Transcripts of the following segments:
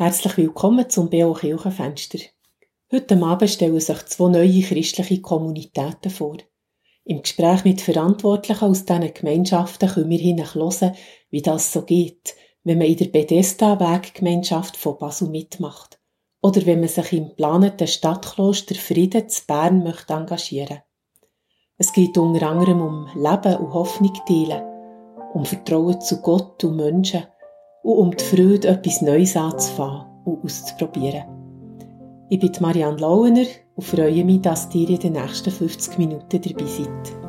Herzlich willkommen zum BO Kirchenfenster. Heute Abend stellen sich zwei neue christliche Kommunitäten vor. Im Gespräch mit Verantwortlichen aus diesen Gemeinschaften können wir hinein hören, wie das so geht, wenn man in der Bethesda-Weggemeinschaft von Basel mitmacht. Oder wenn man sich im planeten Stadtkloster Frieden zu Bern möchte engagieren. Es geht unter anderem um Leben und Hoffnung teilen, um Vertrauen zu Gott und Menschen – und um die Freude, etwas Neues anzufangen und auszuprobieren. Ich bin Marianne Lauener und freue mich, dass ihr in den nächsten 50 Minuten dabei seid.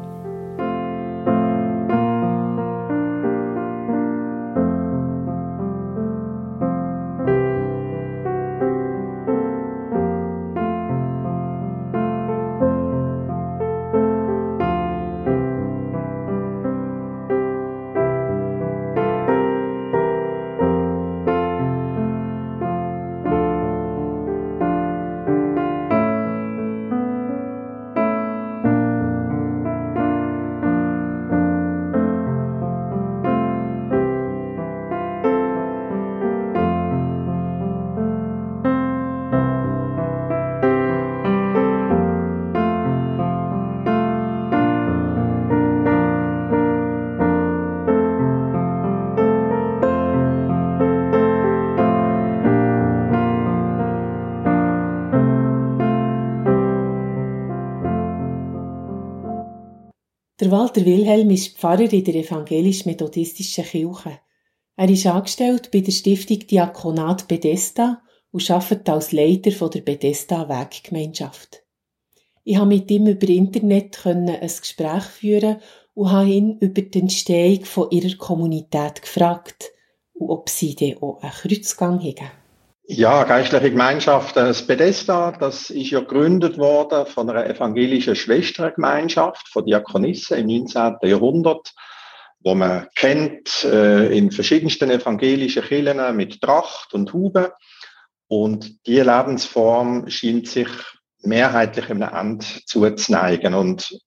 Der Walter Wilhelm ist Pfarrer in der evangelisch-methodistischen Kirche. Er ist angestellt bei der Stiftung Diakonat Bethesda und arbeitet als Leiter der Bethesda Weggemeinschaft. Ich habe mit ihm über Internet ein Gespräch führen und habe ihn über die Entstehung ihrer Kommunität gefragt und ob sie dann auch einen Kreuzgang haben. Ja, geistliche Gemeinschaft, äh, das Bethesda, das ist ja gegründet worden von einer evangelischen Schwestergemeinschaft von Diakonissen im 19. Jahrhundert, wo man kennt äh, in verschiedensten evangelischen Kirchen mit Tracht und Hube. Und die Lebensform scheint sich mehrheitlich im Land zuzuneigen. Und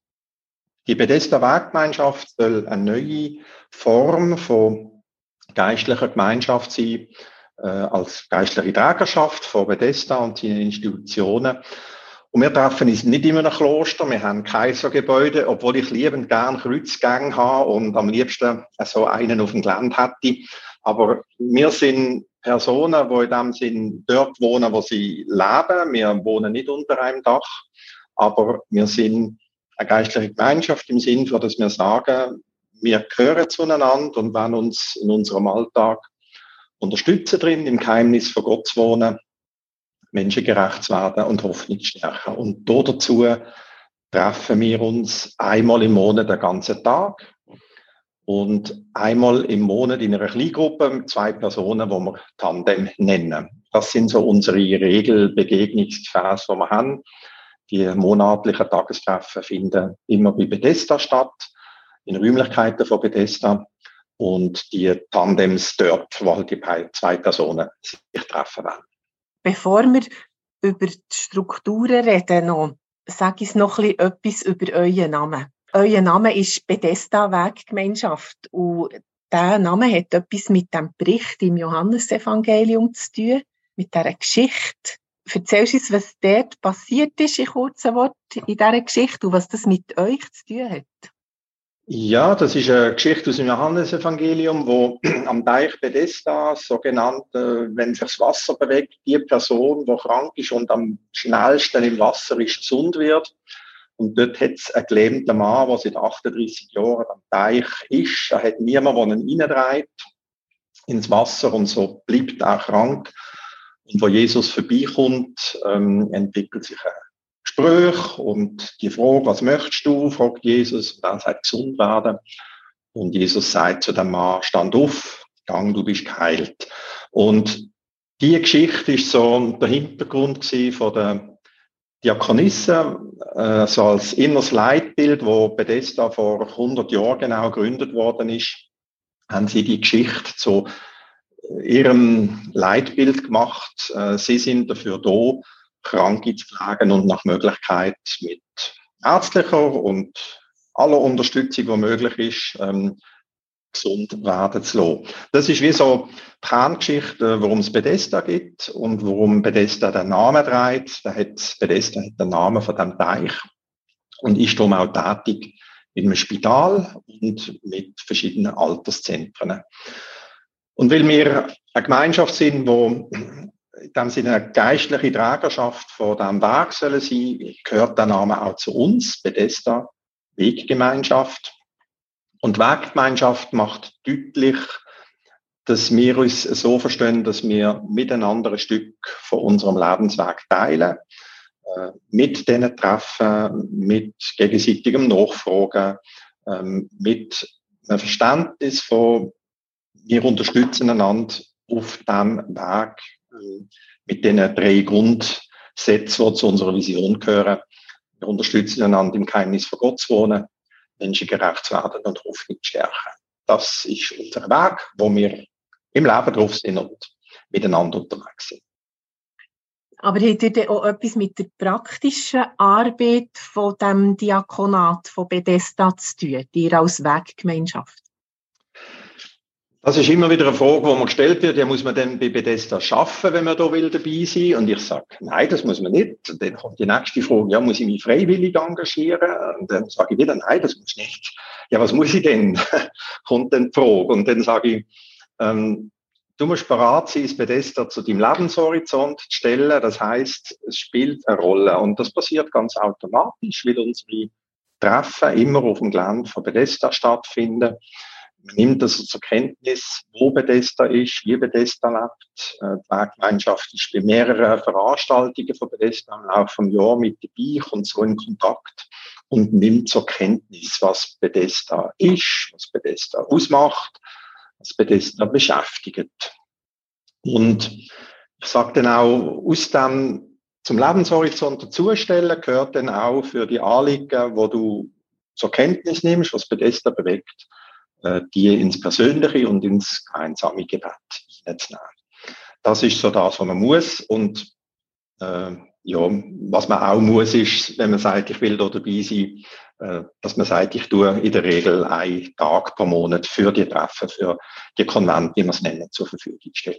die Bethesda Weggemeinschaft soll eine neue Form von geistlicher Gemeinschaft sein, als geistliche Trägerschaft von Bethesda und seinen Institutionen. Und wir treffen uns nicht in einem Kloster, wir haben Kaisergebäude, obwohl ich liebend gern Kreuzgänge habe und am liebsten so einen auf dem Gelände hätte. Aber wir sind Personen, die in dem Sinn dort wohnen, wo sie leben. Wir wohnen nicht unter einem Dach, aber wir sind eine geistliche Gemeinschaft im Sinn, dass wir sagen, wir gehören zueinander und wenn uns in unserem Alltag unterstützen drin, im Geheimnis von Gott zu wohnen, menschengerecht zu werden und Hoffnung zu stärken. Und dazu treffen wir uns einmal im Monat den ganzen Tag und einmal im Monat in einer Kleingruppe mit zwei Personen, wo wir Tandem nennen. Das sind so unsere Regelbegegnungsphase, die wir haben. Die monatlichen Tagestreffen finden immer bei Bethesda statt, in Räumlichkeiten von Bethesda und die Tandems dort, wo halt die zwei Personen sich treffen werden. Bevor wir über die Strukturen reden, noch, sage ich noch etwas über euren Namen. Euer Name ist Bethesda Weggemeinschaft und der Name hat etwas mit dem Bericht im Johannesevangelium zu tun, mit dieser Geschichte. Erzählst uns, was dort passiert ist in kurzen Worten in dieser Geschichte und was das mit euch zu tun hat? Ja, das ist eine Geschichte aus dem Johannesevangelium, wo am Teich Bethesda, so genannt, äh, wenn sich das Wasser bewegt, die Person, die krank ist und am schnellsten im Wasser ist, gesund wird. Und dort hat es einen gelähmten Mann, der seit 38 Jahren am Teich ist. Er hat niemanden, der ihn reintreibt ins Wasser und so bleibt er krank. Und wo Jesus vorbeikommt, ähm, entwickelt sich eine Gespräch und die Frage, was möchtest du, fragt Jesus, und er sagt, gesund werden. Und Jesus sagt zu dem Mann, stand auf, gang, du bist geheilt. Und die Geschichte ist so der Hintergrund von der Diakonisse, äh, so als inneres Leitbild, wo Bethesda vor 100 Jahren genau gegründet worden ist, haben sie die Geschichte zu ihrem Leitbild gemacht. Äh, sie sind dafür da, Kranke zu pflegen und nach Möglichkeit mit ärztlicher und aller Unterstützung, die möglich ist, ähm, gesund werden zu lassen. Das ist wie so die Kerngeschichte, warum es Bethesda gibt und warum Bethesda den Namen trägt. Da hat, Bethesda hat den Namen von dem Teich und ist darum auch tätig in einem Spital und mit verschiedenen Alterszentren. Und weil wir eine Gemeinschaft sind, wo in dem Sinne eine geistliche Trägerschaft von diesem Weg sollen sein, gehört der Name auch zu uns, Bethesda Weggemeinschaft. Und Weggemeinschaft macht deutlich, dass wir uns so verstehen, dass wir miteinander ein Stück von unserem Lebensweg teilen, äh, mit denen treffen, mit gegenseitigem Nachfragen, ähm, mit einem Verständnis von, wir unterstützen einander auf dem Weg, mit den drei Grundsätzen, die zu unserer Vision gehören. Wir unterstützen einander im Geheimnis von Gott zu wohnen, Menschen gerecht zu werden und Hoffnung zu stärken. Das ist unser Weg, wo wir im Leben drauf sind und miteinander unterwegs sind. Aber hat ihr auch etwas mit der praktischen Arbeit von dem Diakonat von Bethesda zu tun, ihr als Weggemeinschaft? Das ist immer wieder eine Frage, die mir gestellt wird. Ja, muss man denn bei Bethesda schaffen, wenn man da will dabei sein? Und ich sage, nein, das muss man nicht. Und dann kommt die nächste Frage, ja, muss ich mich freiwillig engagieren? Und dann sage ich wieder, nein, das muss nicht. Ja, was muss ich denn? kommt dann die Frage. Und dann sage ich, ähm, du musst bereit sein, das Bethesda zu deinem Lebenshorizont zu stellen. Das heißt, es spielt eine Rolle. Und das passiert ganz automatisch, weil unsere Treffen immer auf dem Gelände von Bethesda stattfinden man nimmt also zur Kenntnis, wo Bethesda ist, wie Bethesda lebt. Äh, die Weggemeinschaft ist bei mehreren Veranstaltungen von Bethesda im Laufe des Jahres mit dabei, kommt so in Kontakt und nimmt zur Kenntnis, was Bethesda ist, was Bethesda ausmacht, was Bethesda beschäftigt. Und ich sage dann auch, aus dem zum Lebenshorizont dazustellen gehört dann auch für die Anliegen, wo du zur Kenntnis nimmst, was Bethesda bewegt, die ins Persönliche und ins gemeinsame Gebet hineinzunehmen. Das ist so das, was man muss. Und äh, ja, was man auch muss, ist, wenn man sagt, ich will da dabei sein, äh, dass man sagt, ich tue in der Regel einen Tag pro Monat für die Treffen, für die Konvente, wie wir es nennen, zur Verfügung stellen.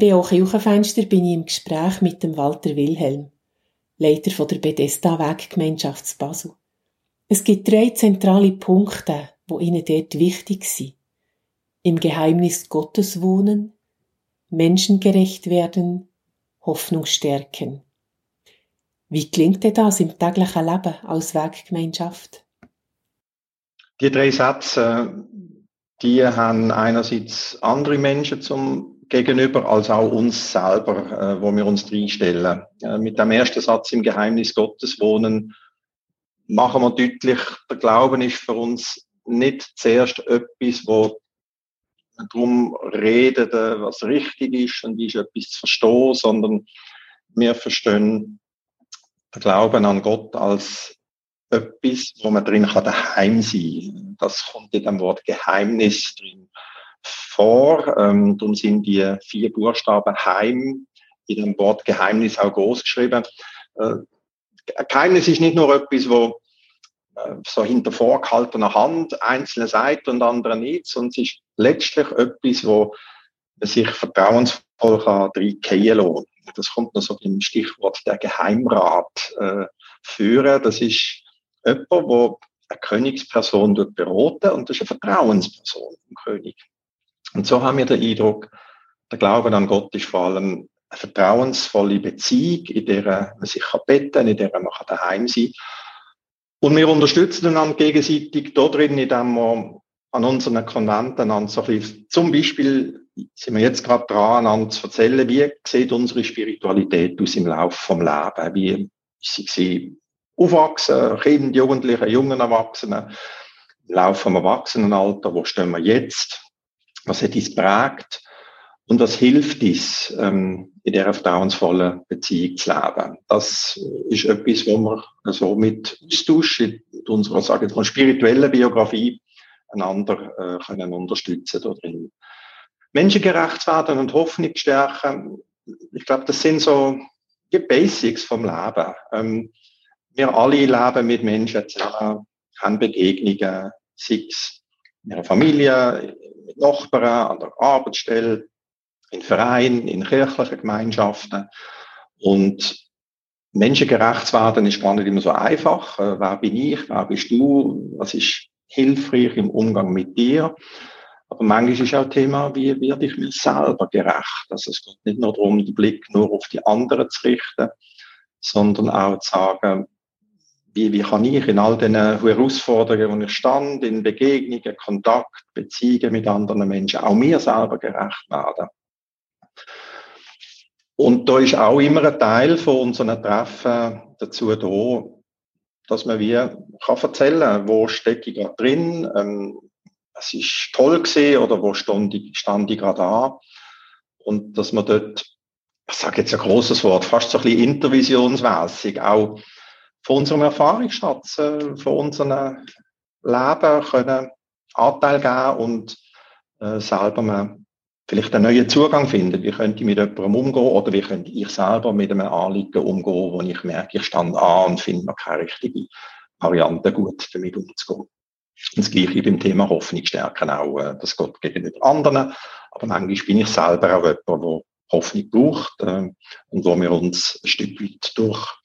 Im BO Kirchenfenster bin ich im Gespräch mit dem Walter Wilhelm, Leiter der Bethesda Weggemeinschaft Basel. Es gibt drei zentrale Punkte, wo ihnen dort wichtig sind. Im Geheimnis Gottes wohnen, menschengerecht werden, Hoffnung stärken. Wie gelingt dir das im täglichen Leben als Weggemeinschaft? Die drei Sätze, die haben einerseits andere Menschen zum Gegenüber als auch uns selber, äh, wo wir uns reinstellen. Äh, mit dem ersten Satz im Geheimnis Gottes wohnen, machen wir deutlich, der Glauben ist für uns nicht zuerst etwas, wo darum redet, äh, was richtig ist und ist etwas zu verstehen, sondern wir verstehen den Glauben an Gott als etwas, wo man drin kann daheim sein. Das kommt in dem Wort Geheimnis drin vor. Ähm, darum sind die vier Buchstaben Heim in dem Wort Geheimnis auch groß geschrieben. Äh, Geheimnis ist nicht nur etwas, wo äh, so hinter vorgehaltener Hand einzelne sagt und andere nicht, sondern es ist letztlich etwas, wo man sich vertrauensvoll kann reingehen lassen. Das kommt noch so im Stichwort der Geheimrat äh, führen. Das ist jemand, wo eine Königsperson dort beraten und das ist eine Vertrauensperson vom König. Und so haben wir den Eindruck, der Glaube an Gott ist vor allem eine vertrauensvolle Beziehung, in der man sich beten kann, in der man daheim sein kann. Und wir unterstützen einander gegenseitig da drin, indem wir an unseren Konventen an so bisschen, zum Beispiel sind wir jetzt gerade dran, an zu erzählen, wie sieht unsere Spiritualität aus im Laufe vom Leben, wie ist sie aufwachsen, Kinder, Jugendliche, jungen Erwachsenen, im Laufe vom Erwachsenenalter, wo stehen wir jetzt, was hat uns prägt und was hilft uns, ähm, in dieser vertrauensvollen Beziehung zu leben. Das ist etwas, wo wir so mit Austausch in unserer, sage ich mal, spirituellen Biografie einander äh, können unterstützen drin. Menschengerecht werden und Hoffnung stärken, ich glaube, das sind so die Basics vom Leben. Ähm, wir alle leben mit Menschen zusammen, haben Begegnungen, sei es in ihrer Familie, mit Nachbarn, an der Arbeitsstelle, in Vereinen, in kirchlichen Gemeinschaften. Und menschengerecht werden ist gar nicht immer so einfach. Äh, wer bin ich? Wer bist du? Was ist hilfreich im Umgang mit dir? Aber manchmal ist auch Thema, wie werde ich mir selber gerecht? Also es geht nicht nur darum, den Blick nur auf die anderen zu richten, sondern auch zu sagen, wie, wie kann ich in all den Herausforderungen, wo ich stand, in Begegnungen, Kontakt, Beziehungen mit anderen Menschen, auch mir selber gerecht werden. Und da ist auch immer ein Teil von unseren Treffen dazu da, dass man wie kann erzählen, wo stecke ich gerade drin, ähm, es ist toll gesehen oder wo stand ich, stand ich gerade an. Und dass man dort, ich sage jetzt ein großes Wort, fast so ein bisschen intervisionsmässig auch von unserem Erfahrungsschatz, äh, von unserem Leben können Anteil geben und äh, selber mal vielleicht einen neuen Zugang finden. Wie könnte ich mit jemandem umgehen oder wie könnte ich selber mit einem Anliegen umgehen, wo ich merke, ich stand an und finde noch keine richtige Variante gut damit umzugehen. Und das Gleiche beim Thema Hoffnung stärken auch, äh, das geht gegenüber anderen. Aber manchmal bin ich selber auch jemand, der Hoffnung braucht äh, und wo wir uns ein Stück weit durch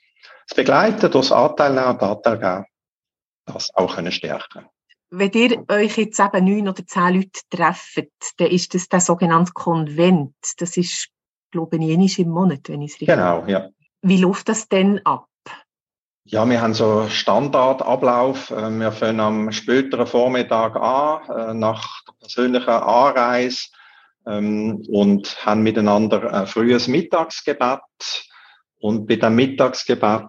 das Begleiten, durch das Anteil nehmen und Anteil geben, das auch können stärken wenn ihr euch jetzt eben neun oder zehn Leute trefft, dann ist das der sogenannte Konvent. Das ist, glaube ich, einmal im Monat, wenn ich es richtig Genau, ja. Wie läuft das denn ab? Ja, wir haben so Standardablauf. Äh, wir fangen am späteren Vormittag an, äh, nach der persönlichen Anreise ähm, und haben miteinander ein frühes Mittagsgebet. Und bei dem Mittagsgebet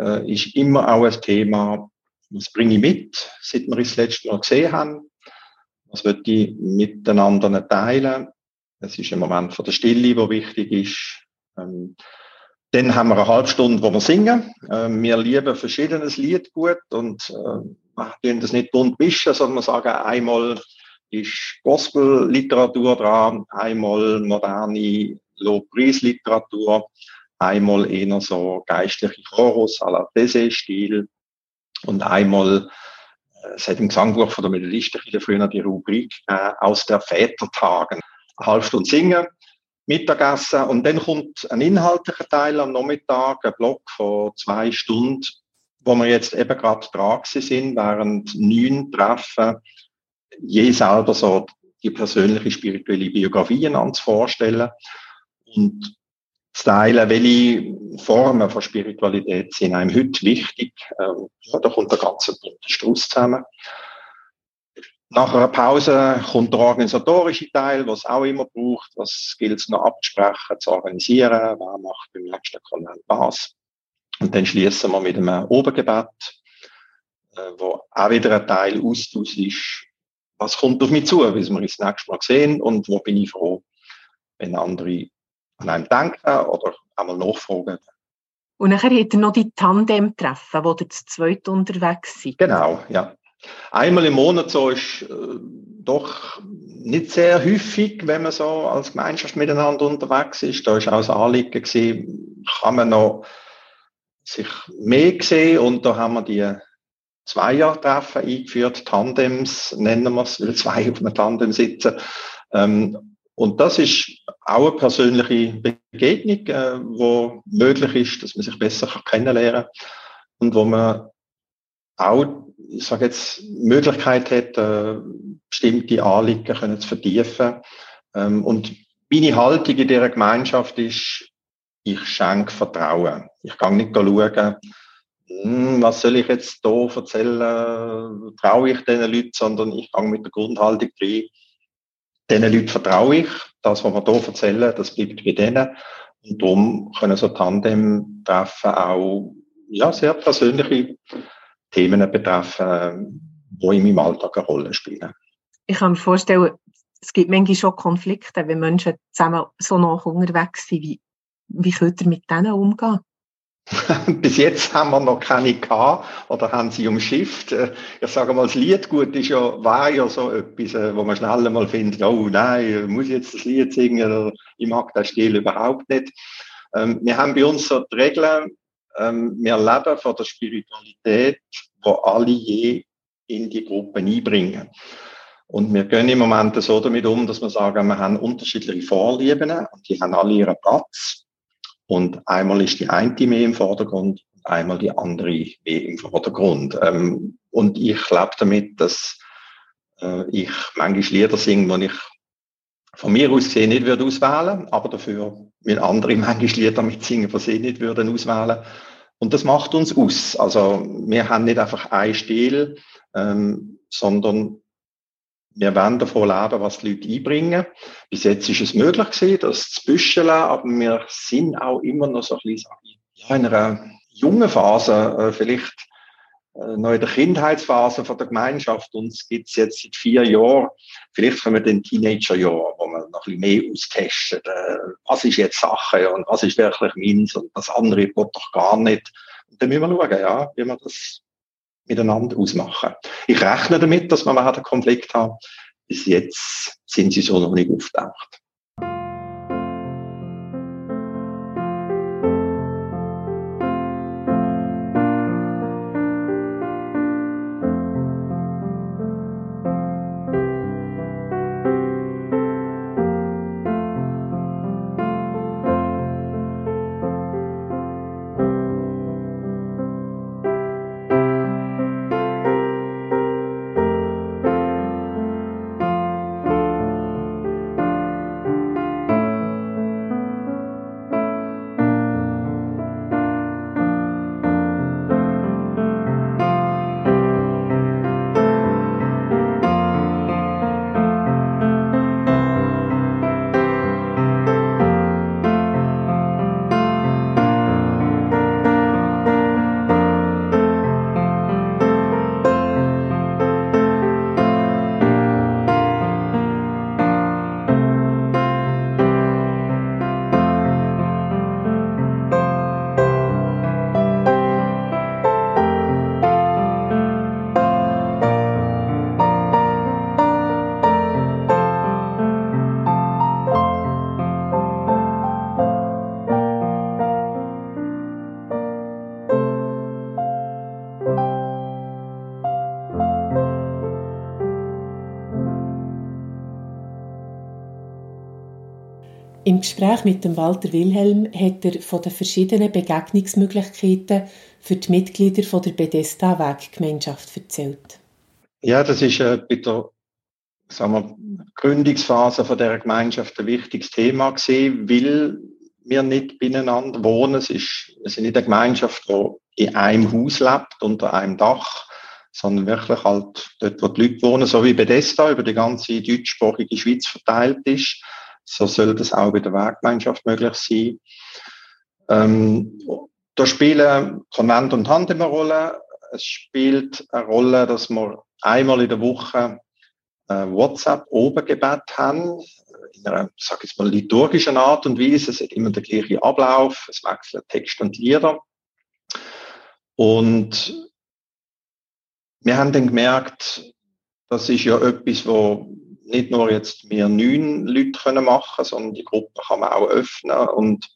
äh, ist immer auch ein Thema, was bringe ich mit, seit wir es das letzte Mal gesehen haben? Was wird ich miteinander teilen? Es ist ein Moment von der Stille, wo wichtig ist. Ähm, dann haben wir eine halbe Stunde, wo wir singen. Ähm, wir lieben verschiedenes Lied gut und äh, tun das nicht bunt mischen, sondern wir sagen einmal ist Gospel-Literatur dran, einmal moderne Lobpreisliteratur, einmal eher so geistliche Chorus à la Tese-Stil und einmal, äh, es hat im Gesangbuch von der Methodistin früher die Rubrik äh, aus der Vätertagen. Eine halbe Stunde singen, Mittagessen und dann kommt ein inhaltlicher Teil am Nachmittag, ein Block von zwei Stunden, wo wir jetzt eben gerade dran sind, während neun Treffen, je selber so die persönliche spirituelle Biografie einander vorstellen und zu teilen, welche Formen von Spiritualität sind einem heute wichtig. Ähm, ja, da kommt der ganze bunte Strauß zusammen. Nach einer Pause kommt der organisatorische Teil, was es auch immer braucht. Was gilt es noch abzusprechen, zu organisieren? Wer macht beim nächsten Konvent was? Und dann schließen wir mit einem Obergebet, äh, wo auch wieder ein Teil Austausch ist. Was kommt auf mich zu, wie wir das nächste Mal sehen? Und wo bin ich froh, wenn andere an einem denken oder einmal nachfragen. Und nachher hat er noch die Tandem-Treffen, wo ihr zu zweit unterwegs seid. Genau, ja. Einmal im Monat so ist äh, doch nicht sehr häufig, wenn man so als Gemeinschaft miteinander unterwegs ist. Da ist auch das Anliegen gewesen, kann man noch sich mehr sehen und da haben wir die Zweiertreffen eingeführt, Tandems nennen wir es, weil zwei auf einem Tandem sitzen. Ähm, und das ist auch eine persönliche Begegnung, äh, wo möglich ist, dass man sich besser kennenlernen kann und wo man auch, ich sage jetzt, Möglichkeit hat, äh, bestimmte Anliegen können zu vertiefen. Ähm, und meine Haltung in dieser Gemeinschaft ist, ich schenke Vertrauen. Ich kann nicht schauen, hm, was soll ich jetzt hier erzählen, traue ich diesen Leuten, sondern ich gehe mit der Grundhaltung rein, diesen Leuten vertraue ich. Das, was wir hier erzählen, das bleibt bei denen. Und darum können so Tandem-Treffen auch ja, sehr persönliche Themen betreffen, die in meinem Alltag eine Rolle spielen. Ich kann mir vorstellen, es gibt manchmal schon Konflikte, wenn Menschen zusammen so nach unterwegs sind. Wie, wie könnt ihr mit denen umgehen? Bis jetzt haben wir noch keine gehabt oder haben sie umschifft. Äh, ich sage mal, das Liedgut ist ja, war ja so etwas, äh, wo man schnell mal findet, oh nein, muss ich jetzt das Lied singen oder ich mag den Stil überhaupt nicht. Ähm, wir haben bei uns so die Regeln, ähm, wir leben von der Spiritualität, wo alle je in die Gruppe einbringen. Und wir gehen im Moment so damit um, dass wir sagen, wir haben unterschiedliche Vorlieben und die haben alle ihren Platz. Und einmal ist die eine mehr im Vordergrund, einmal die andere mehr im Vordergrund. Ähm, und ich lebe damit, dass äh, ich manchmal Lieder singe, die ich von mir aus gesehen nicht würde auswählen, aber dafür will andere manchmal Lieder mitsingen, die sie nicht würden auswählen. Und das macht uns aus. Also wir haben nicht einfach einen Stil, ähm, sondern wir werden davon leben, was die Leute einbringen. Bis jetzt ist es möglich gewesen, das zu büscheln, aber wir sind auch immer noch so ein bisschen in einer jungen Phase, äh, vielleicht äh, noch in der Kindheitsphase von der Gemeinschaft. Uns gibt es jetzt seit vier Jahren, vielleicht kommen wir den Teenagerjahr, wo man noch ein bisschen mehr austestet. Äh, was ist jetzt Sache und was ist wirklich meins und das andere geht doch gar nicht. Und dann müssen wir schauen, ja, wie wir das miteinander ausmachen. Ich rechne damit, dass wir einen Konflikt haben. Bis jetzt sind sie so noch nicht auftaucht. Gespräch mit dem Walter Wilhelm hat er von den verschiedenen Begegnungsmöglichkeiten für die Mitglieder von der Bedesta Weggemeinschaft erzählt. Ja, das ist äh, bei der sagen wir, Gründungsphase von der Gemeinschaft ein wichtiges Thema gewesen, weil wir nicht beieinander wohnen. Es ist, wir sind nicht eine Gemeinschaft, die in einem Haus lebt, unter einem Dach, sondern wirklich halt dort, wo die Leute wohnen, so wie Bethesda über die ganze deutschsprachige Schweiz verteilt ist. So soll das auch bei der Werkgemeinschaft möglich sein. Ähm, da spielen Konvent und Hand eine Rolle. Es spielt eine Rolle, dass wir einmal in der Woche äh, WhatsApp-Obergebet haben, in einer, sag ich mal, liturgischen Art und Weise. Es hat immer der gleiche Ablauf, es wechseln Text und Lieder. Und wir haben dann gemerkt, das ist ja etwas, wo nicht nur jetzt wir neun Leute können machen, sondern die Gruppe kann man auch öffnen und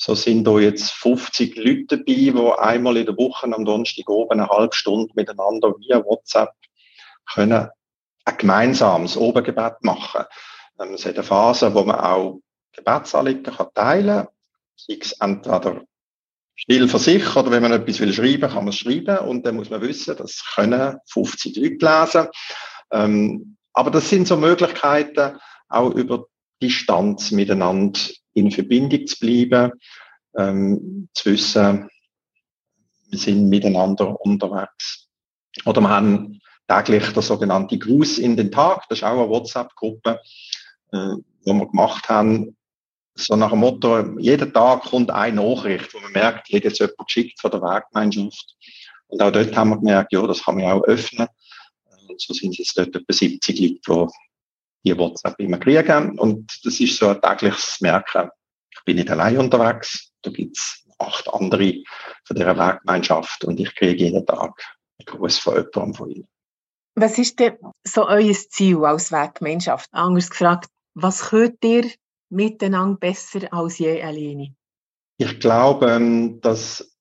so sind da jetzt 50 Leute dabei, die einmal in der Woche am Donnerstag oben eine halbe Stunde miteinander via WhatsApp können ein gemeinsames Obergebet machen. Ähm, es hat eine Phase, wo man auch Gebetsanliegen kann teilen kann, sei es entweder still für sich oder wenn man etwas will schreiben, kann man es schreiben und dann muss man wissen, das können 50 Leute lesen. Ähm, aber das sind so Möglichkeiten, auch über Distanz miteinander in Verbindung zu bleiben, ähm, zu wissen, wir sind miteinander unterwegs. Oder wir haben täglich der sogenannte Gruß in den Tag, das ist auch eine WhatsApp-Gruppe, äh, wo wir gemacht haben, so nach dem Motto, jeden Tag kommt eine Nachricht, wo man merkt, hat jetzt jemand geschickt von der Werkgemeinschaft. Und auch dort haben wir gemerkt, ja, das kann man auch öffnen. So sind es dort etwa 70 Leute, die die WhatsApp immer kriegen. Und das ist so ein tägliches Merken. Ich bin nicht allein unterwegs. Da gibt's acht andere von dieser Werkgemeinschaft und ich kriege jeden Tag einen Gruß von jemandem von ihnen. Was ist denn so euer Ziel als Werkgemeinschaft? Anders gefragt, was könnt ihr miteinander besser als je alleine? Ich glaube, ähm, dass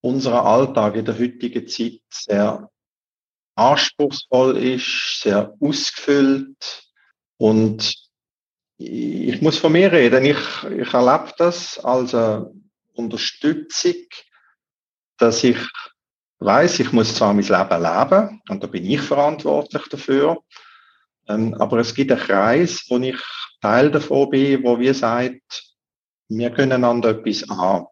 unser Alltag in der heutigen Zeit sehr anspruchsvoll ist, sehr ausgefüllt und ich muss von mir reden. Ich, ich erlebe das als eine Unterstützung, dass ich weiß, ich muss zwar mein Leben leben und da bin ich verantwortlich dafür, ähm, aber es gibt einen Kreis, wo ich Teil davon bin, wo wir sagt, wir können einander etwas an.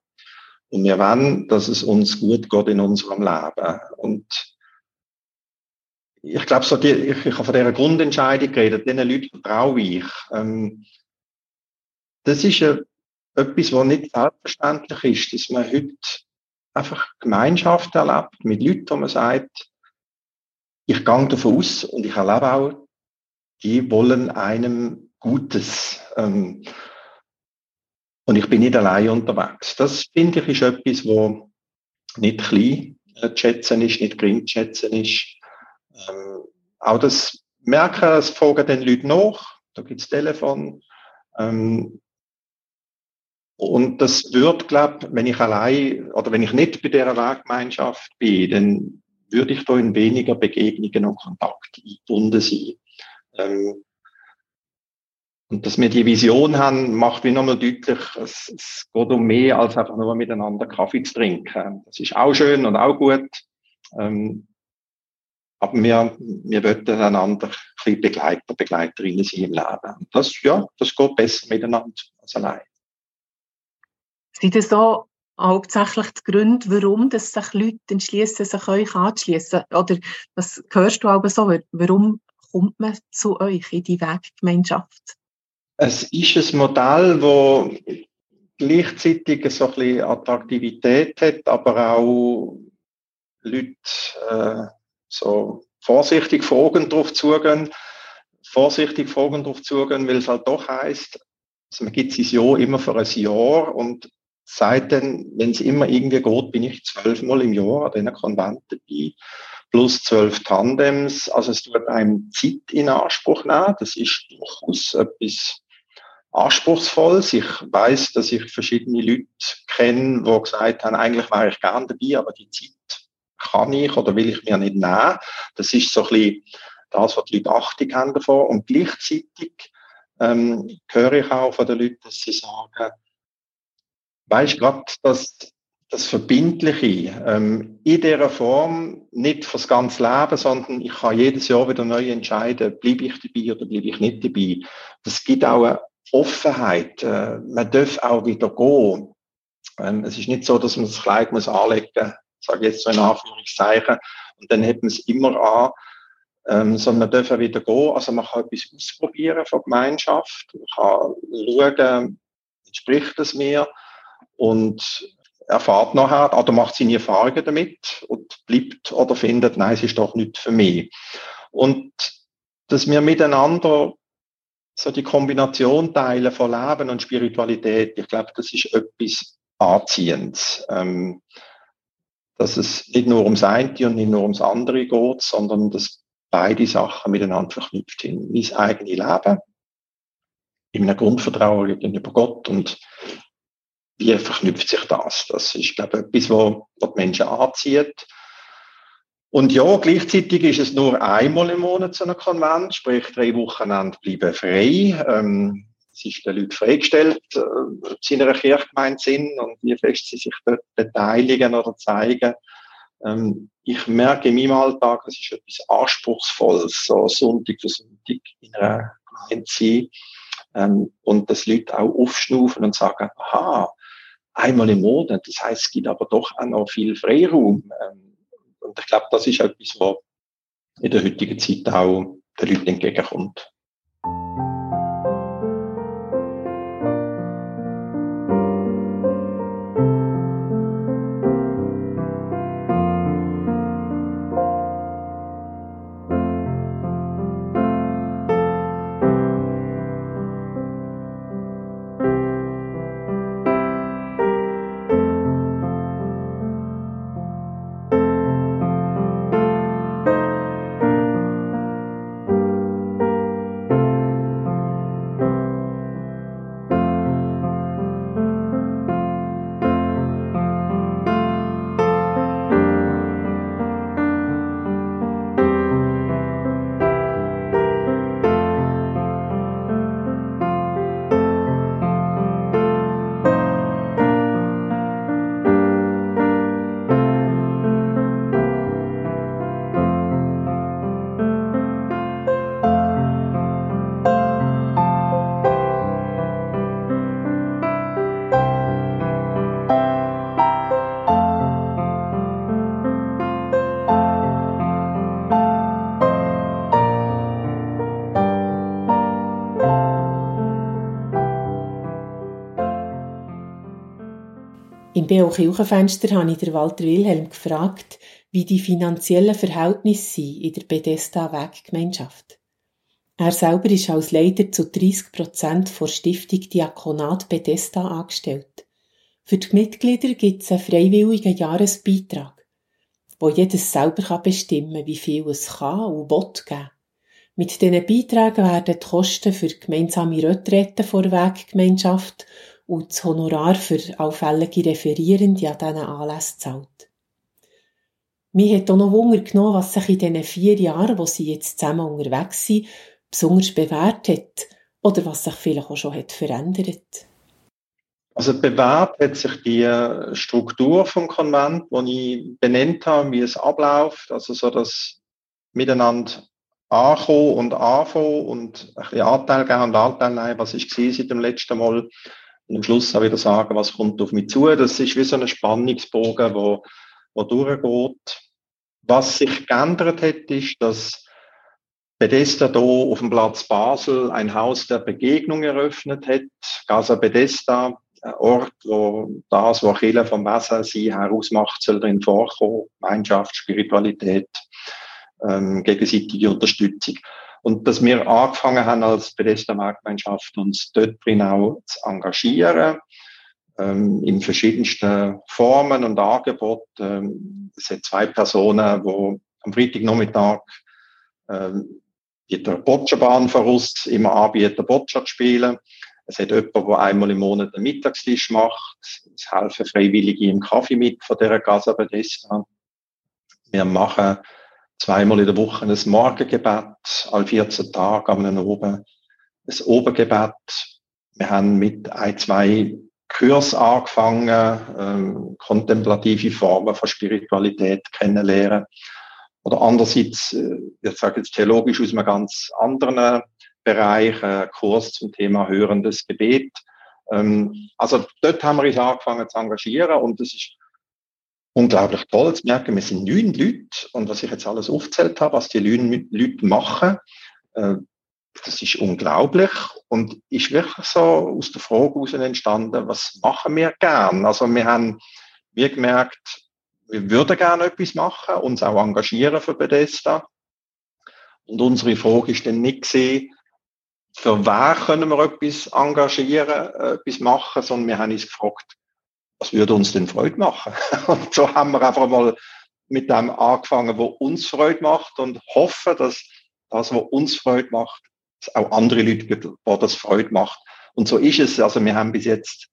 Und wir wollen, dass es uns gut geht in unserem Leben. Und ich glaube, so ich, ich habe von dieser Grundentscheidung geredet, diesen Leuten vertraue ich. Ähm, das ist ja etwas, was nicht selbstverständlich ist, dass man heute einfach Gemeinschaft erlebt mit Leuten, wo man sagt, ich gehe davon aus und ich erlebe auch, die wollen einem Gutes. Ähm, und ich bin nicht allein unterwegs. Das finde ich ist etwas, wo nicht klein äh, zu schätzen ist, nicht gering zu schätzen ist. Ähm, auch das Merken, es fragen den Leuten nach, da gibt's Telefon. Ähm, und das wird, glaube wenn ich allein oder wenn ich nicht bei dieser Werkgemeinschaft bin, dann würde ich da in weniger Begegnungen und Kontakt eingebunden sein. Ähm, und dass wir die Vision haben, macht wie nochmal deutlich, es, es geht um mehr als einfach nur miteinander Kaffee zu trinken. Das ist auch schön und auch gut. Ähm, aber wir, wir wollen einander ein bisschen Begleiter, Begleiterinnen sein im Leben. Und das, ja, das geht besser miteinander als allein. Sind das so hauptsächlich die Gründe, warum dass sich Leute entschließen, sich euch anzuschließen? Oder was hörst du aber so? Warum kommt man zu euch in die Weggemeinschaft? Es ist ein Modell, wo gleichzeitig so ein bisschen Attraktivität hat, aber auch Leute äh, so vorsichtig Fragen drauf zugehen, vorsichtig Fragen drauf zugehen, weil es halt doch heißt, also man gibt sich Jahr immer für ein Jahr und seit dann, wenn es immer irgendwie geht, bin ich zwölfmal im Jahr an diesen Konvent dabei, plus zwölf Tandems. Also es tut einem Zeit in Anspruch nehmen. Das ist durchaus etwas Anspruchsvolles. Ich weiß, dass ich verschiedene Leute kenne, die gesagt haben, eigentlich wäre ich gern dabei, aber die Zeit kann ich oder will ich mir nicht nehmen. Das ist so ein bisschen das, was die Leute Achtung haben davon. Und gleichzeitig ähm, höre ich auch von den Leuten, dass sie sagen, weißt gerade, dass das Verbindliche ähm, in dieser Form nicht fürs ganze Leben, sondern ich kann jedes Jahr wieder neu entscheiden, bleibe ich dabei oder bleibe ich nicht dabei. Das gibt auch eine Offenheit. Äh, man darf auch wieder gehen. Ähm, es ist nicht so, dass man das Kleid muss anlegen sage jetzt so in Anführungszeichen, und dann hat man es immer an, ähm, sondern man darf wieder gehen. Also man kann etwas ausprobieren von Gemeinschaft, man kann schauen, entspricht es mir und erfahrt nachher oder macht seine Erfahrungen damit und bleibt oder findet, nein, es ist doch nicht für mich. Und dass wir miteinander so die Kombination teilen von Leben und Spiritualität, ich glaube, das ist etwas Anziehendes. Ähm, dass es nicht nur ums eine und nicht nur ums andere geht, sondern dass beide Sachen miteinander verknüpft sind. Mein eigenes Leben, in einem Grundvertrauen gegenüber Gott und wie verknüpft sich das? Das ist, glaube ich, etwas, was, die Menschen anzieht. Und ja, gleichzeitig ist es nur einmal im Monat so ein Konvent, sprich drei Wochenende bleiben frei. Ähm, es ist den Leuten freigestellt, äh, ob sie in einer Kirchgemeinde sind und wie fest sie sich dort beteiligen oder zeigen. Ähm, ich merke in meinem Alltag, es ist etwas Anspruchsvolles, so Sonntag für Sonntag in einer Gemeinde zu sein. Ähm, und dass Leute auch aufschnaufen und sagen, aha, einmal im Monat, das heißt, es gibt aber doch auch noch viel Freiraum. Ähm, und ich glaube, das ist etwas, was in der heutigen Zeit auch den Leuten entgegenkommt. Im BO Kirchenfenster habe ich der Walter Wilhelm gefragt, wie die finanziellen Verhältnisse sind in der Bethesda Weggemeinschaft. Er selber ist als Leiter zu 30 Prozent der Stiftung Diakonat Bethesda angestellt. Für die Mitglieder gibt es einen freiwilligen Jahresbeitrag, wo jedes selber bestimmen kann, wie viel es kann und will geben. Mit diesen Beiträgen werden die Kosten für gemeinsame Retreten vor Weggemeinschaft und das Honorar für allfällige Referierende an diesen Anlässen zahlt. Mir hat auch noch Wunder genommen, was sich in diesen vier Jahren, wo sie jetzt zusammen unterwegs sind, besonders bewährt hat oder was sich vielleicht auch schon hat verändert. Also bewährt hat sich die Struktur vom Konvent, die ich benannt habe, wie es abläuft, also so das Miteinander ankommen und anfangen und ein bisschen Anteil geben und Anteil nehmen, was ich seit dem letzten Mal und am Schluss auch wieder sagen, was kommt auf mich zu. Das ist wie so ein Spannungsbogen, wo, wo durchgeht. Was sich geändert hat, ist, dass Bethesda hier auf dem Platz Basel ein Haus der Begegnung eröffnet hat. Casa Bethesda, ein Ort, wo das, was Kirche vom Wesen sie herausmacht, soll drin vorkommen. Gemeinschaft, Spiritualität, ähm, gegenseitige Unterstützung. Und dass wir angefangen haben als Bethesda Marktgemeinschaft uns dort drin auch zu engagieren, ähm, in verschiedensten Formen und Angeboten. Ähm, es sind zwei Personen, die am Freitagnachmittag ähm, der Boccia-Bahn immer anbieten, Boccia zu spielen. Es hat jemand, der einmal im Monat einen Mittagstisch macht. Es helfen Freiwillige im Kaffee mit von dieser Casa Bethesda. Wir machen zweimal in der Woche ein Morgengebet, alle 14 Tage am einem oben ein Obergebet. Wir haben mit ein, zwei Kurs angefangen, ähm, kontemplative Formen von Spiritualität kennenlernen. Oder andererseits, äh, ich sage jetzt theologisch aus einem ganz anderen Bereich, äh, Kurs zum Thema hörendes Gebet. Ähm, also dort haben wir uns angefangen zu engagieren und das ist unglaublich toll zu merken, wir sind neun Leute und was ich jetzt alles aufgezählt habe, was die Leute machen, äh, das ist unglaublich und ist wirklich so aus der Frage heraus entstanden, was machen wir gern? Also wir haben, wir gemerkt, wir würden gerne etwas machen, uns auch engagieren für Bethesda. Und unsere Frage ist dann nicht gesehen, für wer können wir etwas engagieren, äh, etwas machen, sondern wir haben uns gefragt, was würde uns denn Freude machen? Und so haben wir einfach mal mit dem angefangen, wo uns Freude macht und hoffen, dass das, was uns Freude macht, auch andere Leute, wo das Freude macht. Und so ist es. Also wir haben bis jetzt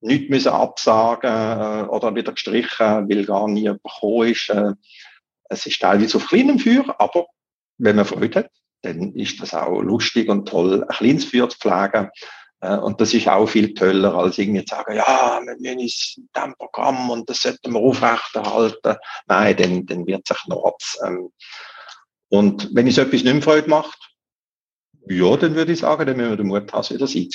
nichts müssen absagen äh, oder wieder gestrichen, weil gar nie bekommen ist. Äh, es ist teilweise auf kleinem Feuer, aber wenn man Freude hat, dann ist das auch lustig und toll, ein kleines Feuer zu pflegen. Äh, und das ist auch viel toller, als irgendwie zu sagen, ja, wir müssen in diesem Programm und das sollten wir aufrechterhalten. Nein, dann, dann wird noch ähm, Und wenn es etwas nicht mehr Freude macht, ja, dann würde ich sagen, dann müssen wir den Mut haben, wieder sein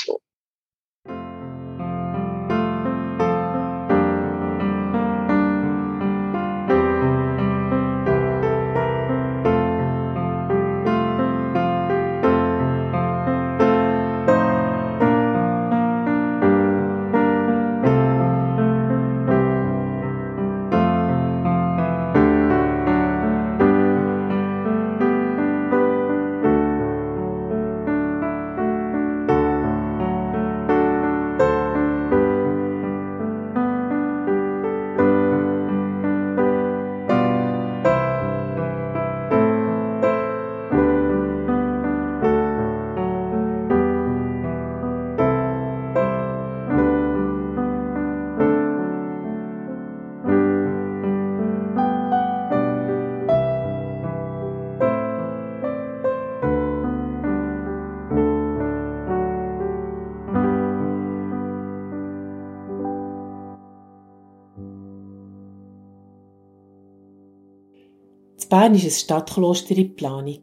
Bern ist ein Stadtkloster in Planung.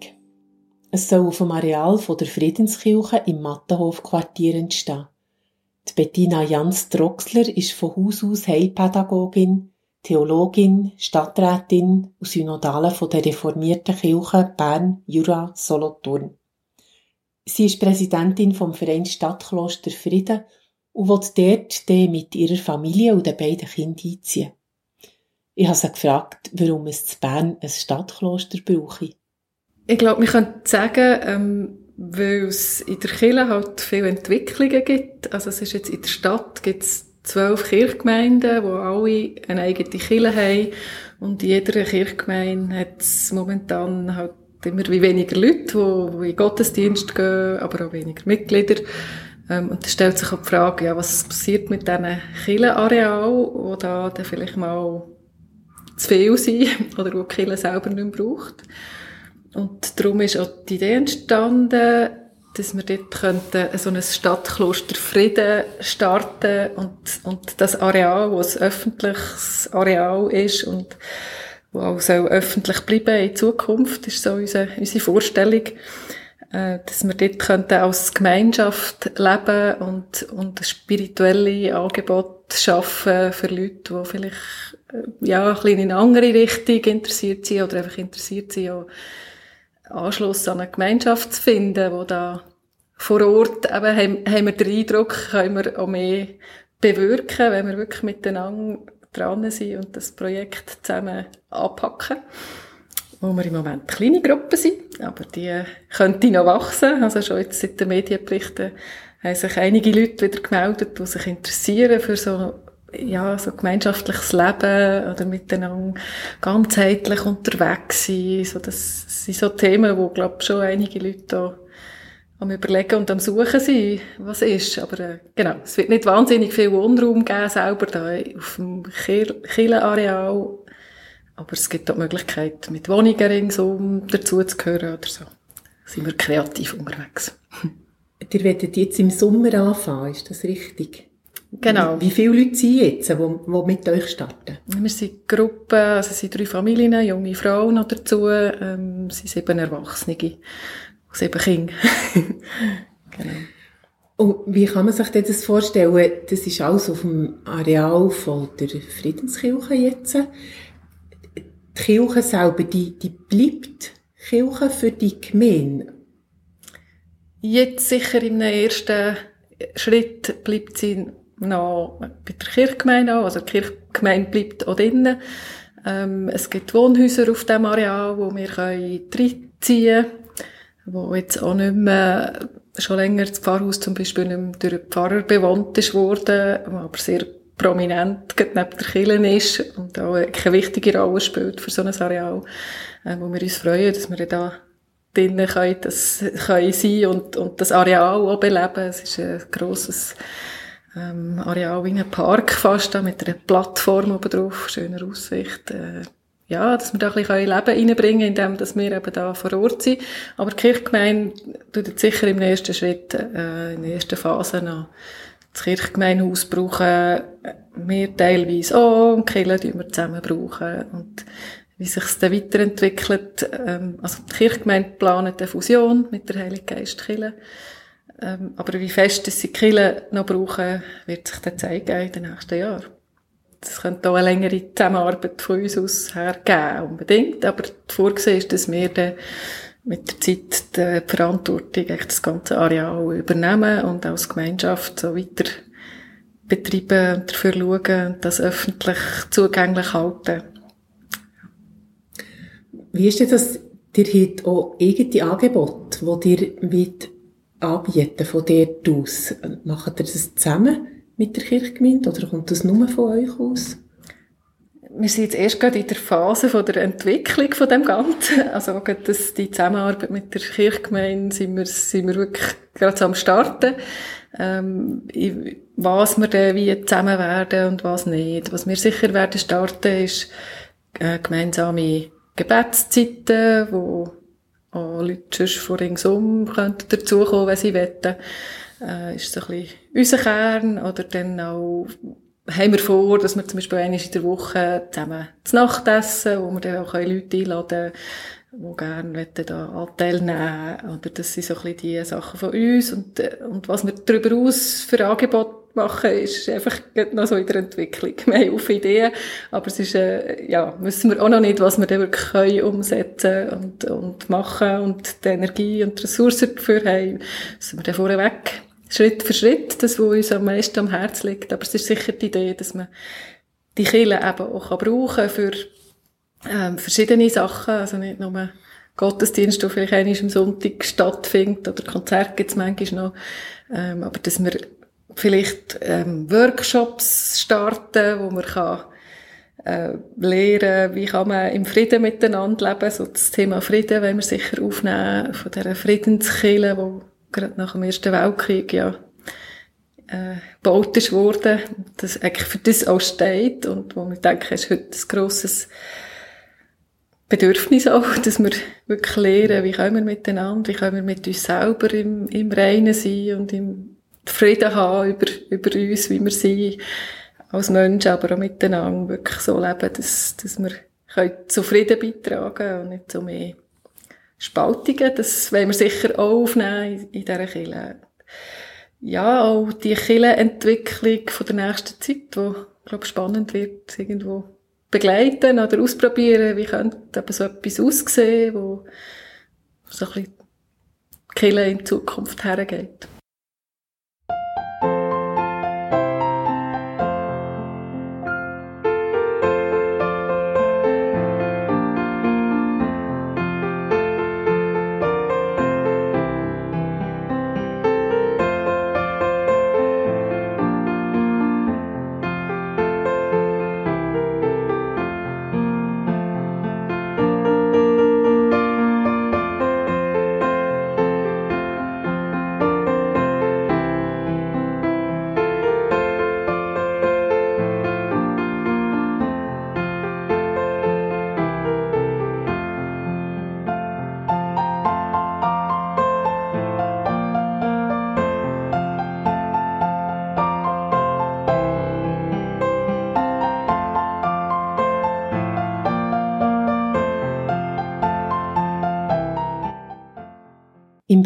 Es soll auf dem Areal der Friedenskirche im Mattenhof-Quartier entstehen. Die Bettina Jans Droxler ist von Haus aus Heilpädagogin, Theologin, Stadträtin und Synodale von der reformierten Kirche Bern, Jura, Solothurn. Sie ist Präsidentin vom Verein Stadtkloster Frieden und will dort mit ihrer Familie und den beiden Kindern einziehen. Ich habe sie gefragt, warum es zu Bern ein Stadtkloster brauche. Ich glaube, wir können sagen, ähm, weil es in der Kirche halt viele Entwicklungen gibt. Also es ist jetzt in der Stadt gibt es zwölf Kirchgemeinden, die alle eine eigene Kirche haben. Und in jeder Kirchgemeinde hat momentan halt immer weniger Leute, die, in Gottesdienst gehen, aber auch weniger Mitglieder. Ähm, und da stellt sich auch die Frage, ja, was passiert mit diesen Kirchenarealen, die da dann vielleicht mal zu viel sein oder wo die selber nicht mehr braucht. Und darum ist auch die Idee entstanden, dass wir dort könnten so ein Stadtkloster Frieden starten und, und das Areal, wo ein öffentliches Areal ist und wo auch soll öffentlich bleiben in Zukunft, ist so unsere, unsere Vorstellung, äh, dass wir dort könnten als Gemeinschaft leben und, und spirituelle Angebote schaffen für Leute, die vielleicht äh, ja, ein bisschen in eine andere Richtung interessiert sind oder einfach interessiert sind, auch Anschluss an eine Gemeinschaft zu finden, wo da vor Ort eben haben, haben wir den Eindruck, können wir auch mehr bewirken, wenn wir wirklich miteinander dran sind und das Projekt zusammen anpacken. Wo wir im Moment kleine Gruppen sind, aber die könnten noch wachsen. Also schon jetzt seit den Medienberichten haben sich einige Leute wieder gemeldet, die sich interessieren für so ja, so gemeinschaftliches Leben oder miteinander ganzheitlich unterwegs sein. So, das sind so Themen, wo, glaube schon einige Leute da am überlegen und am suchen sind, was ist. Aber äh, genau, es wird nicht wahnsinnig viel Wohnraum geben, selber da auf dem Kirchenareal. Aber es gibt auch die Möglichkeit, mit Wohnungen ringsum dazuzugehören oder so. Sind wir kreativ unterwegs. Ihr werdet jetzt im Sommer anfangen, ist das richtig? Genau. Wie, viele Leute sind jetzt, die, mit euch starten? Wir sind Gruppen, also es sind drei Familien, junge Frauen noch dazu, ähm, es sind sieben Erwachsene. sieben Kinder. genau. Und wie kann man sich das vorstellen? Das ist alles auf dem Areal von der Friedenskirche jetzt. Die Kirche selber, die, die bleibt Kirche für die Gemeinde? Jetzt sicher im ersten Schritt bleibt sie noch bei der Kirchgemeinde auch. Also die Kirchgemeinde bleibt auch drinnen. Ähm, es gibt Wohnhäuser auf dem Areal, wo wir reinziehen können, wo jetzt auch nicht mehr schon länger das Pfarrhaus zum Beispiel nicht mehr durch einen Pfarrer bewohnt ist worden, aber sehr prominent neben der Kirche ist und auch eine wichtige Rolle spielt für so ein Areal, äh, wo wir uns freuen, dass wir da drinnen können, das können sein und, und das Areal auch beleben. Es ist ein grosses ähm, Areal wie ein Park fast, da, mit einer Plattform oben drauf, schöner Aussicht. Äh, ja, dass wir da ein bisschen Leben reinbringen können, indem dass wir eben da vor Ort sind. Aber die Kirchgemeinde tut sicher im nächsten Schritt, äh, in der ersten Phase noch das Kirchgemeindehaus brauchen wir teilweise auch und die Kirche wir zusammen brauchen. Und wie sich es dann weiterentwickelt, ähm, also die Kirchgemeinde plant eine Fusion mit der Heilige Geist Kirche. Ähm, aber wie fest sie die Kirche noch brauchen, wird sich dann zeigen in den nächsten Jahren. Es könnte auch eine längere Zusammenarbeit von uns aus her geben, unbedingt. Aber vorgesehen ist, dass wir dann mit der Zeit die Verantwortung, das ganze Areal übernehmen und als Gemeinschaft so weiter betreiben und dafür schauen, das öffentlich zugänglich halten. Wie ist denn das? Ihr habt auch eigene Angebote, die ihr wollt anbieten von dort aus. Macht ihr das zusammen mit der Kirchgemeinde oder kommt das nur von euch aus? wir sind jetzt erst gerade in der Phase von der Entwicklung von dem Ganzen. Also gerade das, die Zusammenarbeit mit der Kirchgemeinde sind wir, sind wir wirklich gerade am Starten. Ähm, was wir dann wie zusammen werden und was nicht. Was wir sicher werden starten, ist äh, gemeinsame Gebetszeiten, wo auch Leute von ringsum könnten dazukommen, wenn sie wollen. Äh, ist so ein bisschen unser Kern. Oder dann auch haben wir vor, dass wir zum Beispiel einmal in der Woche zusammen zu Nacht essen, wo wir dann auch Leute einladen können, die gerne da Anteil nehmen Oder das sind so ein bisschen die Sachen von uns. Und, äh, und was wir darüber aus für Angebot machen, ist einfach noch so in der Entwicklung. Wir haben auf Ideen, aber es ist, äh, ja, wissen wir auch noch nicht, was wir dann wirklich können umsetzen und, und machen und die Energie und die Ressourcen dafür haben. Sind wir dann vorweg Schritt für Schritt, das, was uns am meisten am Herz liegt. Aber es ist sicher die Idee, dass man die Kirche eben auch brauchen kann für ähm, verschiedene Sachen. Also nicht nur Gottesdienst, der vielleicht einmal am Sonntag stattfindet, oder Konzert gibt es manchmal noch. Ähm, aber dass wir vielleicht ähm, Workshops starten, wo man kann äh, lernen, wie kann man im Frieden miteinander leben. So das Thema Frieden wollen wir sicher aufnehmen von dieser Friedenskirche, wo gerade nach dem Ersten Weltkrieg ja äh, gebaut ist worden, das eigentlich für das auch steht und wo wir denken, ist heute ein grosses Bedürfnis auch, dass wir wirklich lernen, wie können wir miteinander, wie können wir mit uns selber im, im Reinen sein und im Frieden haben über, über uns, wie wir sind als Menschen, aber auch miteinander wirklich so leben, dass, dass wir können zu Frieden beitragen und nicht so mehr Spaltungen. Das wollen wir sicher auch aufnehmen in dieser Kirche. Ja, auch die Kirchenentwicklung von der nächsten Zeit, die, glaube spannend wird, irgendwo begleiten oder ausprobieren, wie könnte eben so etwas aussehen, wo so ein bisschen Kirche in Zukunft hergeht.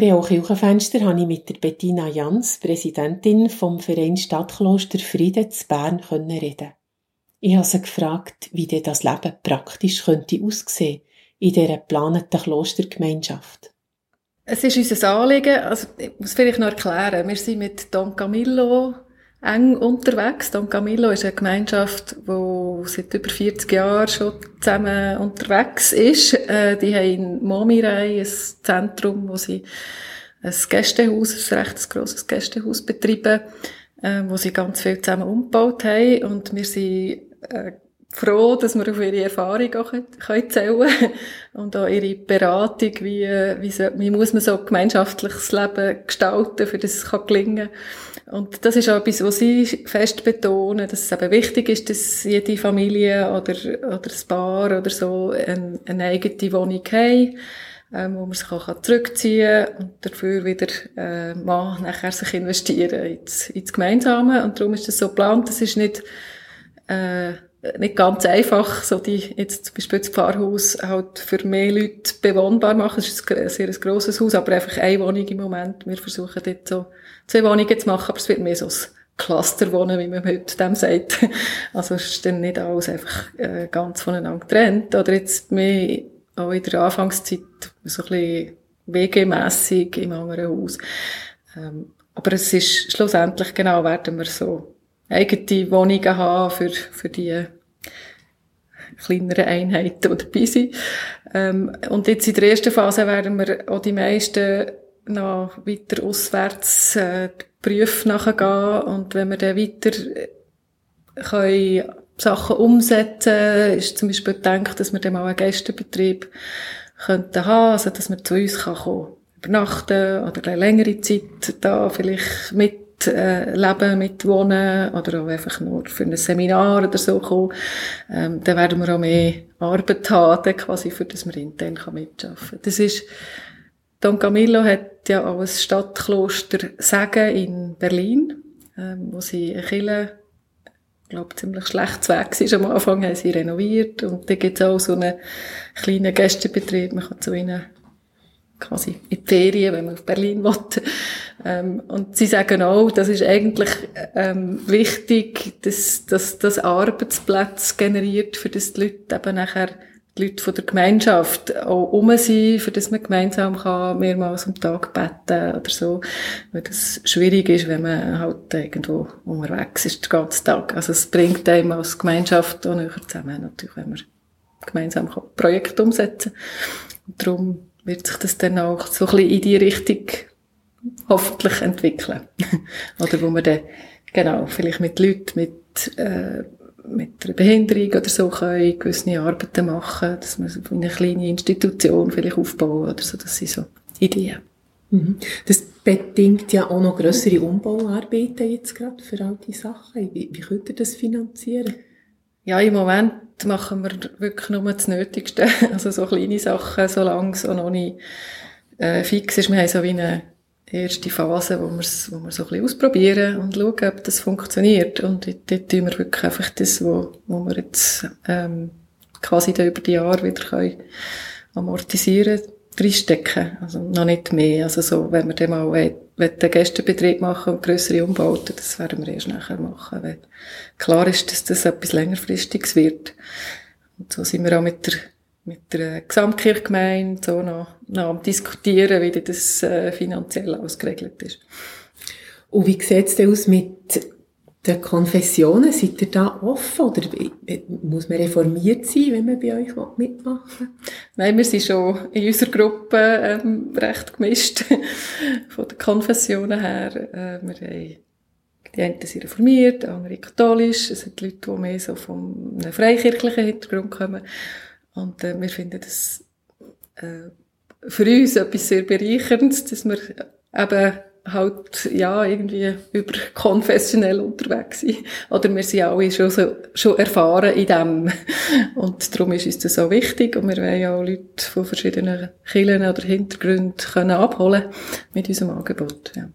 BO Kirchenfenster habe ich mit der Bettina Jans, Präsidentin vom Verein Stadtkloster Frieden zu Bern, reden. Ich habe sie gefragt, wie denn das Leben praktisch könnte aussehen in dieser geplanten Klostergemeinschaft. Es ist unser Anliegen, also ich muss vielleicht noch erklären, wir sind mit Don Camillo eng unterwegs. Don Camillo ist eine Gemeinschaft, die seit über 40 Jahren schon zusammen unterwegs ist. Äh, die haben in Momirei ein Zentrum, wo sie ein Gästehaus, ein recht grosses Gästehaus betreiben, äh, wo sie ganz viel zusammen umgebaut haben. Und wir sind äh, froh, dass wir auf ihre Erfahrung auch können zählen und auch ihre Beratung, wie, wie, so, wie muss man so gemeinschaftliches Leben gestalten, für das es kann gelingen Und das ist auch etwas, was sie fest betonen, dass es eben wichtig ist, dass jede Familie oder, oder ein Paar oder so eine, eine eigene Wohnung haben, ähm, wo man sich auch zurückziehen kann und dafür wieder äh, mal nachher sich investieren ins, ins Gemeinsame. Und darum ist das so geplant. Das ist nicht äh, nicht ganz einfach, so die, jetzt zum Beispiel das Pfarrhaus halt für mehr Leute bewohnbar machen. Es ist ein sehr grosses Haus, aber einfach eine Wohnung im Moment. Wir versuchen dort so zwei Wohnungen zu machen, aber es wird mehr so ein Clusterwohnen, wie man heute dem sagt. Also es ist dann nicht alles einfach äh, ganz voneinander getrennt. Oder jetzt mehr auch in der Anfangszeit so ein bisschen WG-mässig im anderen Haus. Ähm, aber es ist schlussendlich genau, werden wir so eigene Wohnungen haben für, für die kleineren Einheiten, die dabei sind. Ähm, und jetzt in der ersten Phase werden wir auch die meisten noch weiter auswärts äh, Berufe nachgehen und wenn wir dann weiter äh, können Sachen umsetzen, ist zum Beispiel gedacht, dass wir dann mal einen Gästebetrieb könnten haben, also dass man zu uns kann kommen, übernachten oder eine längere Zeit da vielleicht mit äh, leben, oder auch einfach nur für ein Seminar oder so kommen, ähm, dann werden wir auch mehr Arbeit haben, quasi, für das wir intern mitarbeiten kann. Das ist, Don Camillo hat ja auch ein Stadtkloster Sagen in Berlin, ähm, wo sie eine Kirche ich glaube, ziemlich schlecht Weg war. Am Anfang haben sie renoviert und da gibt es auch so einen kleinen Gästebetrieb. Man kann zu ihnen quasi in die Ferien, wenn man auf Berlin will. Ähm, und sie sagen auch, das ist eigentlich ähm, wichtig, dass, dass das Arbeitsplätze generiert, für das die Leute eben nachher die Leute von der Gemeinschaft auch um sind, für das man gemeinsam kann mehrmals am Tag beten oder so. Weil das schwierig ist, wenn man halt irgendwo unterwegs ist den ganzen Tag. Also es bringt einem als Gemeinschaft auch näher zusammen, natürlich, wenn man gemeinsam Projekte umsetzen kann. Und darum wird sich das dann auch so ein bisschen in die Richtung hoffentlich entwickeln. oder wo man dann, genau, vielleicht mit Leuten mit, äh, mit einer Behinderung oder so können gewisse Arbeiten machen, dass man eine kleine Institution vielleicht aufbauen oder so, das sind so Ideen. Mhm. Das bedingt ja auch noch grössere Umbauarbeiten jetzt gerade für all diese Sachen. Wie, wie könnt ihr das finanzieren? Ja, im Moment machen wir wirklich nur das Nötigste. Also so kleine Sachen, solange es auch noch nicht äh, fix ist. Wir haben so wie eine erste Phase, wo wir wo wir so ein bisschen ausprobieren und schauen, ob das funktioniert. Und dort tun wir wirklich einfach das, wo, wo wir jetzt ähm, quasi da über die Jahre wieder können amortisieren reinstecken. Also noch nicht mehr. Also so, wenn wir dann mal einen Gästebetrieb machen und grössere Umbauten, das werden wir erst nachher machen. Weil klar ist, dass das etwas längerfristiges wird. Und so sind wir auch mit der, mit der Gesamtkirchgemeinde so noch, noch am diskutieren, wie das äh, finanziell ausgeregelt ist. Und wie sieht es denn aus mit der Konfessionen, seid ihr da offen oder muss man reformiert sein, wenn man bei euch mitmachen will? Nein, wir sind schon in unserer Gruppe ähm, recht gemischt von den Konfessionen her. Äh, wir haben die einen sind reformiert, andere katholisch. Es sind Leute, die mehr so vom einem freikirchlichen Hintergrund kommen. Und äh, wir finden das äh, für uns etwas sehr Bereicherndes, dass wir eben halt, ja, irgendwie über konfessionell unterwegs sind. Oder wir sind alle schon, so, schon erfahren in dem. Und darum ist uns das so wichtig. Und wir wollen ja auch Leute von verschiedenen Kirchen oder Hintergründen können abholen mit unserem Angebot, ja.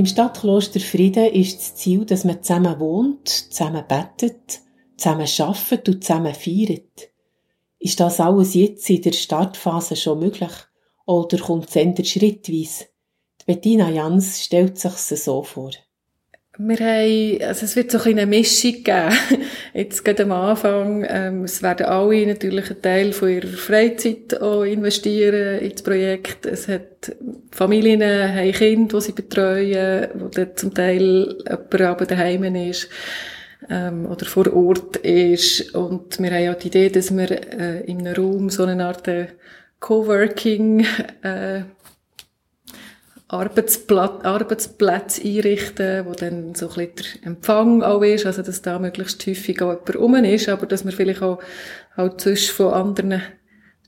Im Stadtkloster Frieden ist das Ziel, dass man zusammen wohnt, zusammen bettet, zusammen arbeitet und zusammen feiert. Ist das alles jetzt in der Startphase schon möglich? Oder kommt es schrittweise? Die Bettina Jans stellt sich so vor. Wir haben, also es wird so eine Mischung geben. Jetzt gerade am Anfang, ähm, es werden alle natürlich einen Teil von ihrer Freizeit auch investieren ins Projekt. Es hat Familien, haben Kinder, die sie betreuen, wo dann zum Teil jemand aber daheim ist ähm, oder vor Ort ist. Und wir haben ja die Idee, dass wir äh, in einem Raum so eine Art äh, Coworking äh, Arbeitsplatz, Arbeitsplätze einrichten, wo dann so ein bisschen der Empfang auch ist, also dass da möglichst häufig auch jemand rum ist, aber dass wir vielleicht auch halt zwischen von anderen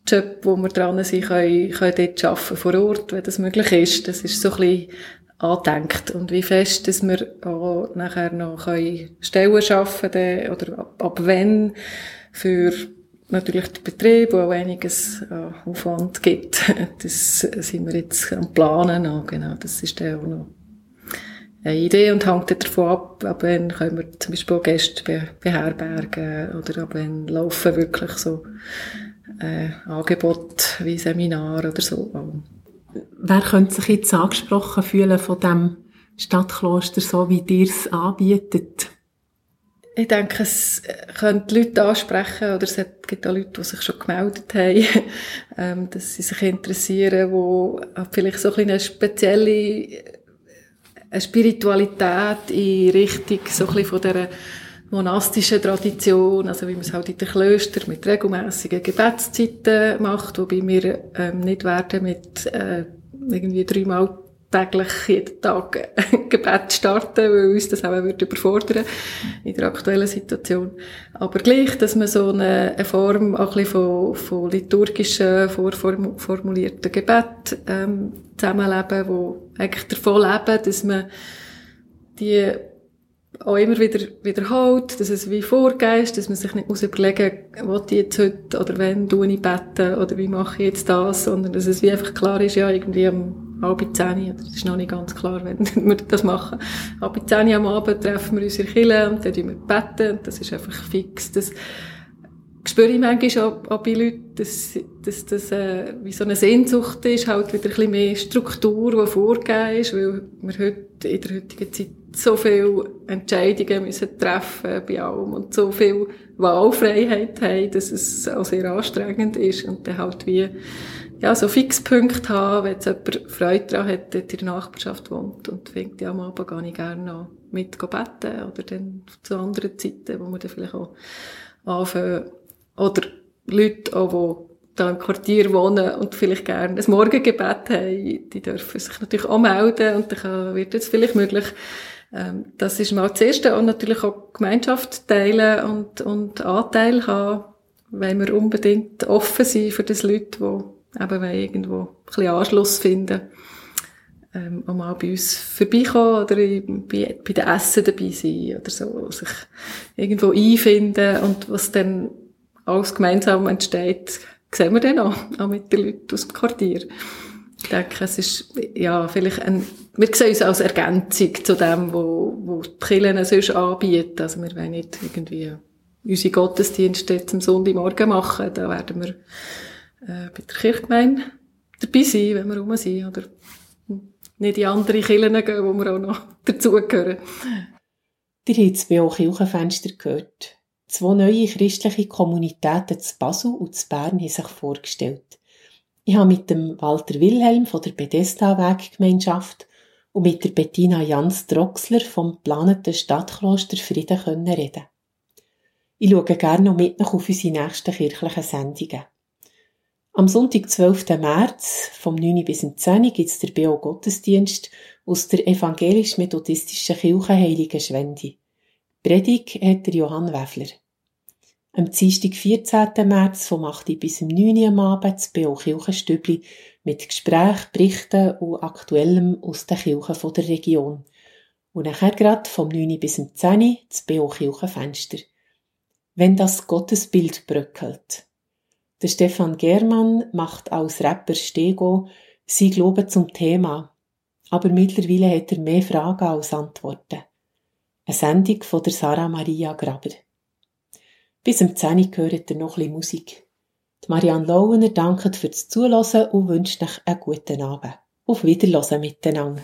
Jobs, wo wir dran sind, können, können dort arbeiten vor Ort, wenn das möglich ist. Das ist so ein bisschen andenkt und wie fest, dass wir auch nachher noch können Stellen schaffen können oder ab, ab wann für natürlich der Betrieb, wo auch einiges an Aufwand gibt. Das sind wir jetzt am Planen noch, genau. Das ist dann auch noch eine Idee und hängt davon ab, ab wann können wir zum Beispiel Gäste beherbergen oder ab wann laufen wirklich so äh, Angebote wie Seminar oder so. Wer könnte sich jetzt angesprochen fühlen von dem Stadtkloster, so wie ihr es anbietet? Ich denke, es können die Leute ansprechen, oder es gibt auch Leute, die sich schon gemeldet haben, ähm, dass sie sich interessieren, die vielleicht so eine spezielle eine Spiritualität in Richtung so ein von dieser monastischen Tradition, also wie man es halt in den Klöstern mit regelmäßigen Gebetszeiten macht, wobei wir ähm, nicht werden mit äh, irgendwie dreimal täglich jeden Tag Gebet starten, weil uns das auch würde in der aktuellen Situation. Aber gleich, dass man so eine, eine Form auch ein von, von liturgischen, vorformulierten Gebet ähm, zusammenleben, wo eigentlich davon leben, dass man die auch immer wieder wiederholt, dass es wie vorgeist, dass man sich nicht muss überlegen muss, ich jetzt heute oder wenn du ich beten oder wie mache ich jetzt das, sondern dass es wie einfach klar ist, ja, irgendwie am halb zehn, das ist noch nicht ganz klar, wenn wir das machen. Halb zehn am Abend treffen wir uns in Kille und dann wir beten und das ist einfach fix. Das spüre ich manchmal auch, auch bei Leuten, dass, dass das äh, wie so eine Sehnsucht ist, halt wieder ein bisschen mehr Struktur, die vorgegeben ist, weil wir heute in der heutigen Zeit so viele Entscheidungen müssen treffen bei allem und so viel Wahlfreiheit haben, dass es auch sehr anstrengend ist und dann halt wie ja, so Fixpunkte haben, wenn jetzt jemand Freude daran hat, dort in der Nachbarschaft wohnt und findet, ja, am Abend gar nicht gerne noch mit beten oder dann zu anderen Zeiten, wo man dann vielleicht auch anfangen oder Leute auch, die da im Quartier wohnen und vielleicht gerne ein Morgengebet haben, die dürfen sich natürlich auch melden und dann wird es vielleicht möglich, ähm, das ist mal das Erste. Und natürlich auch Gemeinschaft teilen und, und Anteil haben, weil wir unbedingt offen sind für das Leute, die eben irgendwo ein bisschen Anschluss finden ähm, auch mal bei uns vorbeikommen oder bei, bei den Essen dabei sein oder so, sich irgendwo einfinden und was dann alles gemeinsam entsteht, sehen wir dann auch, auch mit den Leuten aus dem Quartier. Ich denke, es ist, ja, vielleicht ein, wir sehen uns als Ergänzung zu dem, wo, wo die Kirchen sonst anbieten. Also wir wollen nicht irgendwie unsere Gottesdienste zum Sonntagmorgen machen. Da werden wir äh, bei der Kirchgemeinde dabei sein, wenn wir rum sind. Oder nicht in andere Kirchen gehen, wo wir auch noch dazugehören. Ihr habt das BO Kirchenfenster gehört. Zwei neue christliche Kommunitäten zu Basel und zu Bern haben sich vorgestellt. Ich habe mit dem Walter Wilhelm von der Bethesda Weggemeinschaft und mit der Bettina Jans Droxler vom geplanten Stadtkloster Frieden können reden. Ich schaue gerne noch mit auf unsere nächsten kirchlichen Sendungen. Am Sonntag, 12. März, vom 9. bis 10. gibt es der BO Gottesdienst aus der evangelisch-methodistischen Kirche Heilige Schwendi. Predigt hat der Johann Weffler. Am Dienstag, 14. März, vom 8. bis 9. am Abend, das BO Kirchenstübli mit Gesprächen, Berichten und Aktuellem aus den Kirchen der Region. Und nachher gerade vom 9. bis 10. das BO Kirchenfenster. Wenn das Gottesbild bröckelt. Der Stefan Germann macht als Rapper Stego sein Glauben zum Thema. aber mittlerweile hat er mehr Fragen als Antworten. Eine Sendung von der Sarah Maria Graber. Bis zum 10 gehört ihr noch ein bisschen Musik. Die Marianne Lauener dankt fürs Zuhören und wünscht euch einen guten Abend. Auf Wiederhören miteinander.